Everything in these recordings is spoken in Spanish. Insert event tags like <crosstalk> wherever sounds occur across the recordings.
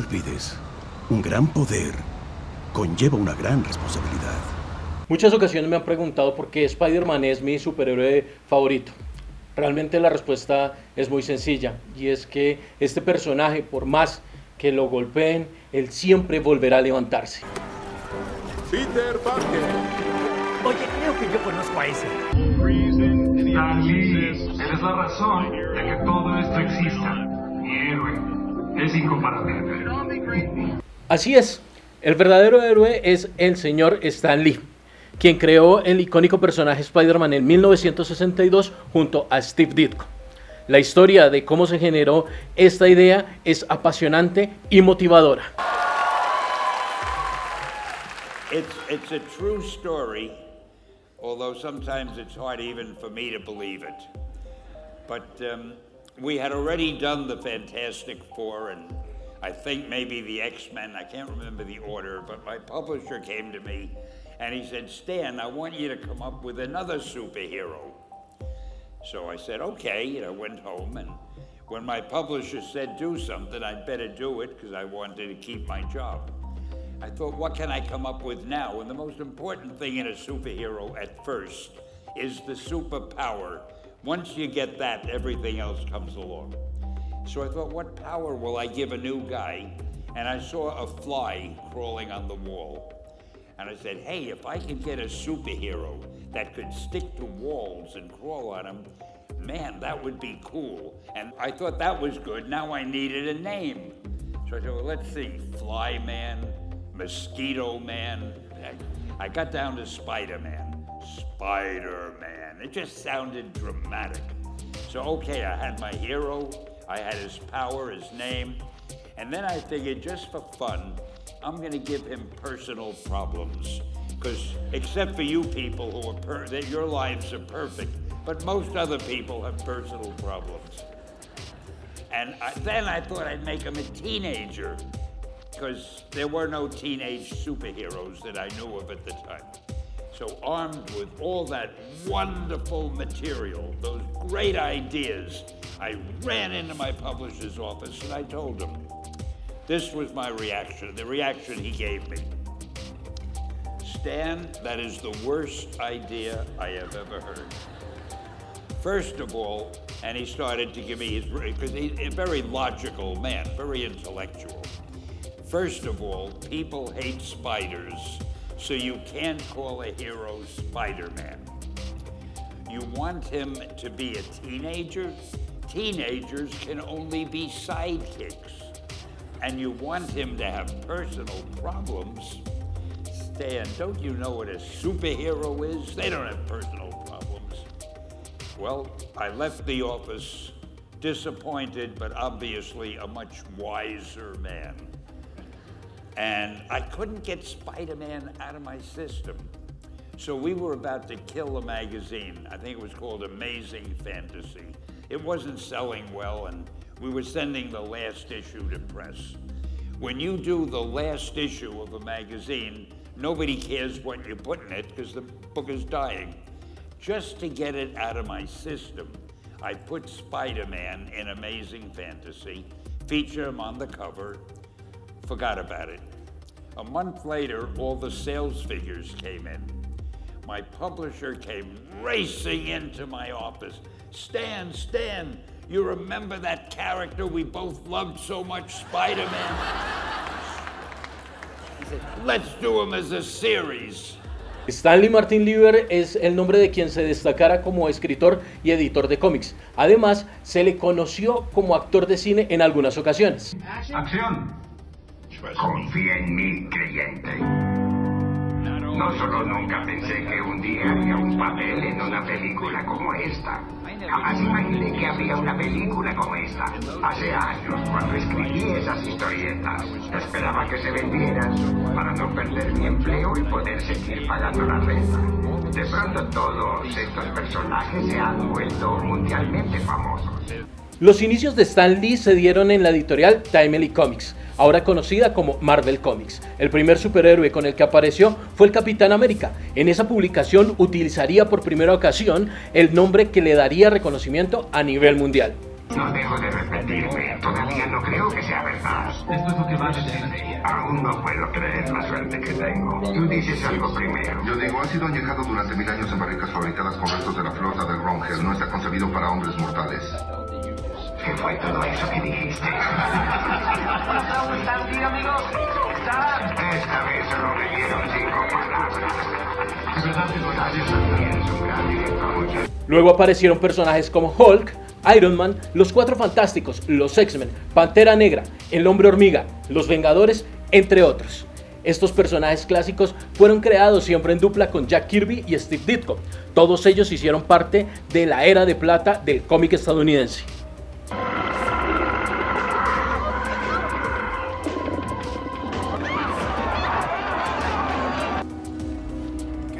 Lo olvides. Un gran poder conlleva una gran responsabilidad. Muchas ocasiones me han preguntado por qué Spider-Man es mi superhéroe favorito. Realmente la respuesta es muy sencilla y es que este personaje, por más que lo golpeen, él siempre volverá a levantarse. Peter Parker. Oye, creo que yo conozco a ese. Stanley, eres la razón de que todo esto exista. Mi héroe es incomparable. Así es, el verdadero héroe es el señor Stan Lee, quien creó el icónico personaje Spider-Man en 1962 junto a Steve Ditko. La historia de cómo se generó esta idea es apasionante y motivadora. It's, it's a true story, although sometimes it's hard even for me to believe it. But um, we had already done the Fantastic Four and I think maybe the X Men, I can't remember the order, but my publisher came to me and he said, Stan, I want you to come up with another superhero. So I said, okay, and I went home and when my publisher said do something, I'd better do it because I wanted to keep my job. I thought, what can I come up with now? And the most important thing in a superhero at first is the superpower. Once you get that, everything else comes along. So I thought, what power will I give a new guy? And I saw a fly crawling on the wall. And I said, hey, if I could get a superhero that could stick to walls and crawl on them, man, that would be cool. And I thought that was good. Now I needed a name. So I said, well, let's see, Fly Man, Mosquito Man. I got down to Spider Man. Spider Man. It just sounded dramatic. So, okay, I had my hero, I had his power, his name, and then I figured just for fun, I'm going to give him personal problems. Because except for you people who are per- that your lives are perfect, but most other people have personal problems. And I, then I thought I'd make him a teenager because there were no teenage superheroes that I knew of at the time. So, armed with all that wonderful material, those great ideas, I ran into my publisher's office and I told him this was my reaction, the reaction he gave me. Stan, that is the worst idea I have ever heard. First of all, and he started to give me his, because he's a very logical man, very intellectual. First of all, people hate spiders, so you can't call a hero Spider Man. You want him to be a teenager? Teenagers can only be sidekicks. And you want him to have personal problems? Stan, don't you know what a superhero is? They don't have personal problems. Well, I left the office disappointed, but obviously a much wiser man. And I couldn't get Spider Man out of my system. So we were about to kill a magazine. I think it was called Amazing Fantasy. It wasn't selling well, and we were sending the last issue to press. When you do the last issue of a magazine, nobody cares what you put in it because the book is dying. Just to get it out of my system, I put Spider Man in Amazing Fantasy, feature him on the cover, forgot about it. A month later, all the sales figures came in. My publisher came racing into my office. Stan, Stan, you remember that character we both loved so much, Spider Man? He said, let's do him as a series. Stanley Martin Lieber es el nombre de quien se destacara como escritor y editor de cómics. Además, se le conoció como actor de cine en algunas ocasiones. Acción. Confía en mí, creyente. No solo nunca pensé que un día haría un papel en una película como esta. Jamás imaginé que habría una película como esta. Hace años, cuando escribí esas historietas, esperaba que se vendieran para no perder mi empleo y poder seguir pagando la renta. De pronto todos estos personajes se han vuelto mundialmente famosos. Los inicios de Stan Lee se dieron en la editorial Timely Comics, ahora conocida como Marvel Comics. El primer superhéroe con el que apareció fue el Capitán América. En esa publicación utilizaría por primera ocasión el nombre que le daría reconocimiento a nivel mundial. No dejo de repetirme. Todavía no creo que sea verdad. Esto es lo que va a decir. Aún no puedo creer la suerte que tengo. Tú dices algo primero. Yo digo, ha sido añejado durante mil años en barricas fabricadas con restos de la flota del Rongel. No está concebido para hombres mortales. ¿Qué fue todo eso que dijiste? Esta vez solo leyeron cinco palabras. ¿De verdad que lo Nadie sabía, es un gran director. Luego aparecieron personajes como Hulk, Iron Man, Los Cuatro Fantásticos, los X-Men, Pantera Negra, El Hombre Hormiga, Los Vengadores, entre otros. Estos personajes clásicos fueron creados siempre en dupla con Jack Kirby y Steve Ditko. Todos ellos hicieron parte de la era de plata del cómic estadounidense. Que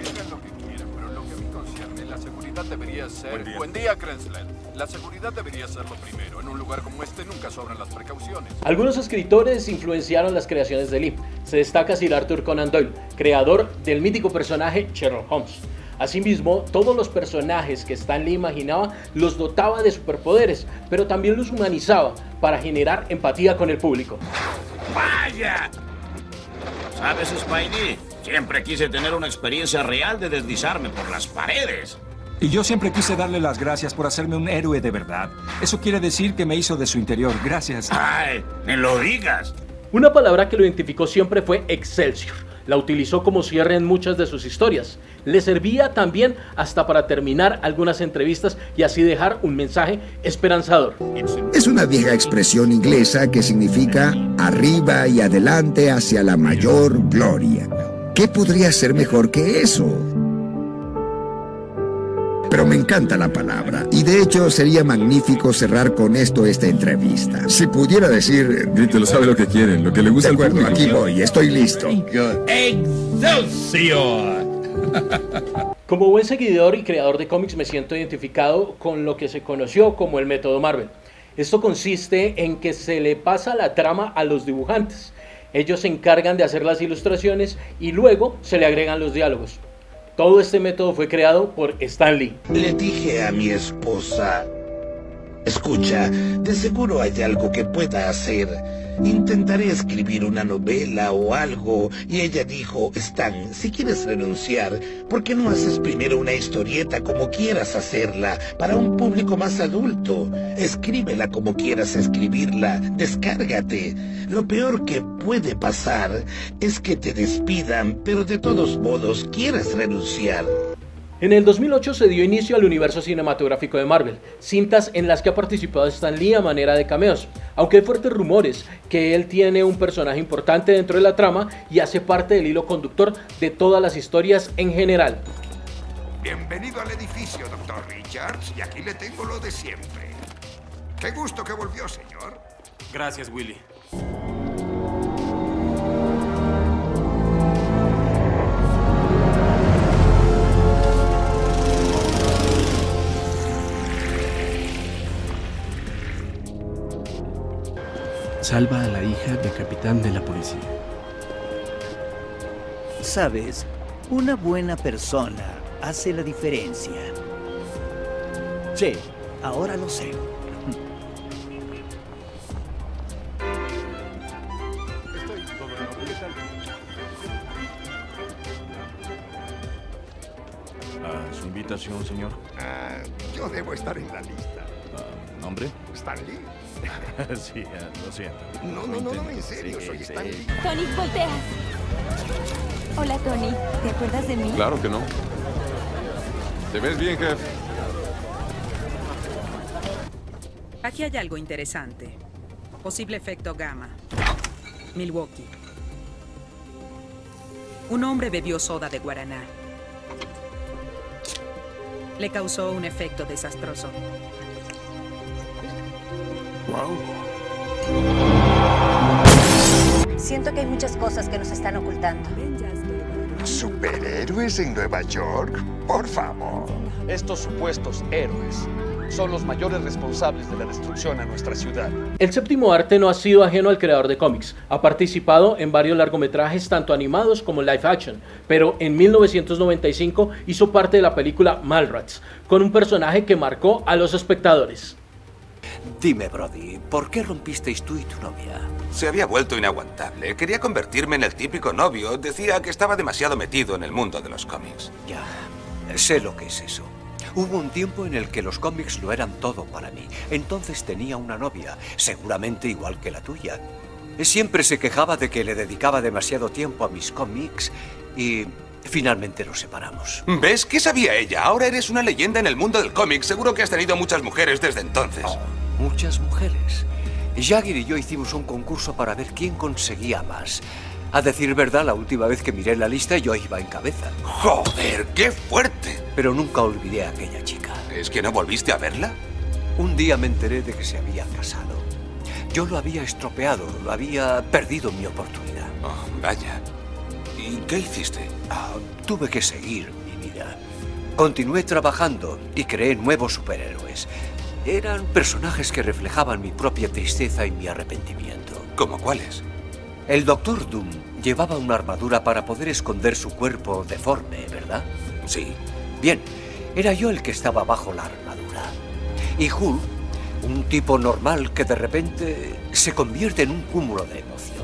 digan lo que quieran, pero en lo que a mí concierne, la seguridad debería ser... Buen día, Krensler. La seguridad debería ser lo primero. En un lugar como este nunca sobran las precauciones. Algunos escritores influenciaron las creaciones de Lee. Se destaca Sir Arthur Conan Doyle, creador del mítico personaje Sherlock Holmes. Asimismo, todos los personajes que Stan Lee imaginaba los dotaba de superpoderes, pero también los humanizaba para generar empatía con el público. ¡Vaya! ¿Sabes, Spidey? Siempre quise tener una experiencia real de deslizarme por las paredes. Y yo siempre quise darle las gracias por hacerme un héroe de verdad. Eso quiere decir que me hizo de su interior. Gracias. ¡Ay! ¡Me lo digas! Una palabra que lo identificó siempre fue Excelsior. La utilizó como cierre en muchas de sus historias. Le servía también hasta para terminar algunas entrevistas y así dejar un mensaje esperanzador. Es una vieja expresión inglesa que significa arriba y adelante hacia la mayor gloria. ¿Qué podría ser mejor que eso? Pero me encanta la palabra y de hecho sería magnífico cerrar con esto esta entrevista. Si pudiera decir... Grítelo, sabe lo que quieren, lo que le gusta De acuerdo, al público. aquí voy, estoy listo. ¡Excelsior! <laughs> Como buen seguidor y creador de cómics me siento identificado con lo que se conoció como el método Marvel. Esto consiste en que se le pasa la trama a los dibujantes. Ellos se encargan de hacer las ilustraciones y luego se le agregan los diálogos. Todo este método fue creado por Stan Lee. Le dije a mi esposa, escucha, de seguro hay algo que pueda hacer. Intentaré escribir una novela o algo. Y ella dijo, Stan, si quieres renunciar, ¿por qué no haces primero una historieta como quieras hacerla, para un público más adulto? Escríbela como quieras escribirla, descárgate. Lo peor que puede pasar es que te despidan, pero de todos modos quieras renunciar. En el 2008 se dio inicio al universo cinematográfico de Marvel, cintas en las que ha participado Stan Lee a manera de cameos, aunque hay fuertes rumores que él tiene un personaje importante dentro de la trama y hace parte del hilo conductor de todas las historias en general. Bienvenido al edificio, doctor Richards, y aquí le tengo lo de siempre. Qué gusto que volvió, señor. Gracias, Willy. Salva a la hija del capitán de la policía. Sabes, una buena persona hace la diferencia. Sí, ahora lo sé. Ah, su invitación, señor. Ah, yo debo estar en la lista. ¿Nombre? ¿Stan Lee? <laughs> sí, ah, lo siento. No, no, no, no, en serio, Sí, soy sí. Stan Lee. Tony, voltea. Hola, Tony. ¿Te acuerdas de mí? Claro que no. ¿Te ves bien, jefe? Aquí hay algo interesante. Posible efecto gamma. Milwaukee. Un hombre bebió soda de guaraná. Le causó un efecto desastroso. Siento que hay muchas cosas que nos están ocultando. ¿Superhéroes en Nueva York? Por favor. Estos supuestos héroes son los mayores responsables de la destrucción a nuestra ciudad. El séptimo arte no ha sido ajeno al creador de cómics. Ha participado en varios largometrajes, tanto animados como live action, pero en 1995 hizo parte de la película Malrats, con un personaje que marcó a los espectadores. Dime, Brody, ¿por qué rompisteis tú y tu novia? Se había vuelto inaguantable. Quería convertirme en el típico novio. Decía que estaba demasiado metido en el mundo de los cómics. Ya, sé lo que es eso. Hubo un tiempo en el que los cómics lo eran todo para mí. Entonces tenía una novia, seguramente igual que la tuya. Siempre se quejaba de que le dedicaba demasiado tiempo a mis cómics y finalmente nos separamos. ¿Ves? ¿Qué sabía ella? Ahora eres una leyenda en el mundo del cómic. Seguro que has tenido muchas mujeres desde entonces. Oh, muchas mujeres. Jagger y yo hicimos un concurso para ver quién conseguía más. A decir verdad, la última vez que miré la lista yo iba en cabeza. ¡Joder, qué fuerte! Pero nunca olvidé a aquella chica. ¿Es que no volviste a verla? Un día me enteré de que se había casado. Yo lo había estropeado, lo había perdido mi oportunidad. Oh, vaya. ¿Y qué hiciste? Ah, tuve que seguir mi vida. Continué trabajando y creé nuevos superhéroes. Eran personajes que reflejaban mi propia tristeza y mi arrepentimiento. ¿Cómo cuáles? El Doctor Doom llevaba una armadura para poder esconder su cuerpo deforme, ¿verdad? Sí. Bien, era yo el que estaba bajo la armadura. Y Hulk, un tipo normal que de repente se convierte en un cúmulo de emociones,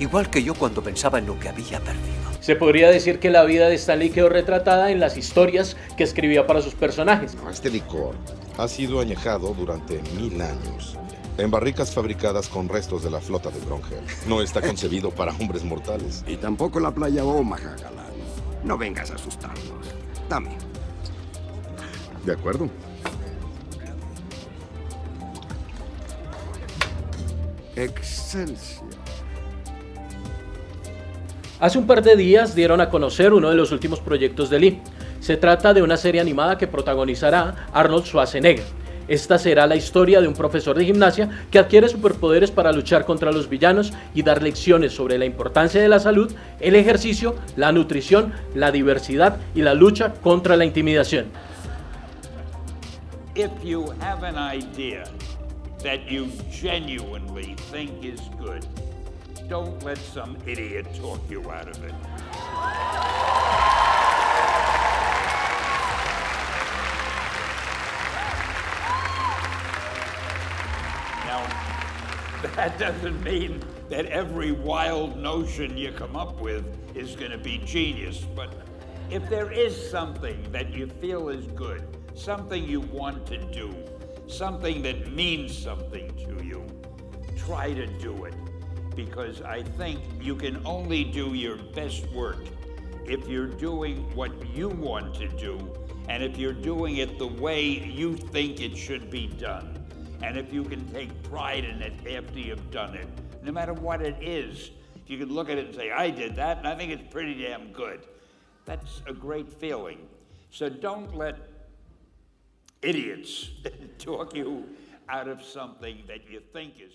igual que yo cuando pensaba en lo que había perdido. Se podría decir que la vida de Stanley quedó retratada en las historias que escribía para sus personajes. Este licor ha sido añejado durante mil años en barricas fabricadas con restos de la flota de Brongel. No está concebido para hombres mortales. Y tampoco la playa Omaha, galán. No vengas a asustarnos. Dame. De acuerdo. Excelsior. Hace un par de días dieron a conocer uno de los últimos proyectos de Lee. Se trata de una serie animada que protagonizará Arnold Schwarzenegger. Esta será la historia de un profesor de gimnasia que adquiere superpoderes para luchar contra los villanos y dar lecciones sobre la importancia de la salud, el ejercicio, la nutrición, la diversidad y la lucha contra la intimidación. Idea don't let some idiot talk you out of it. Now, that doesn't mean that every wild notion you come up with is going to be genius, but if there is something that you feel is good, something you want to do, something that means something to you, try to do it. Because I think you can only do your best work if you're doing what you want to do and if you're doing it the way you think it should be done. And if you can take pride in it after you've done it, no matter what it is, if you can look at it and say, I did that, and I think it's pretty damn good, that's a great feeling. So don't let idiots <laughs> talk you out of something that you think is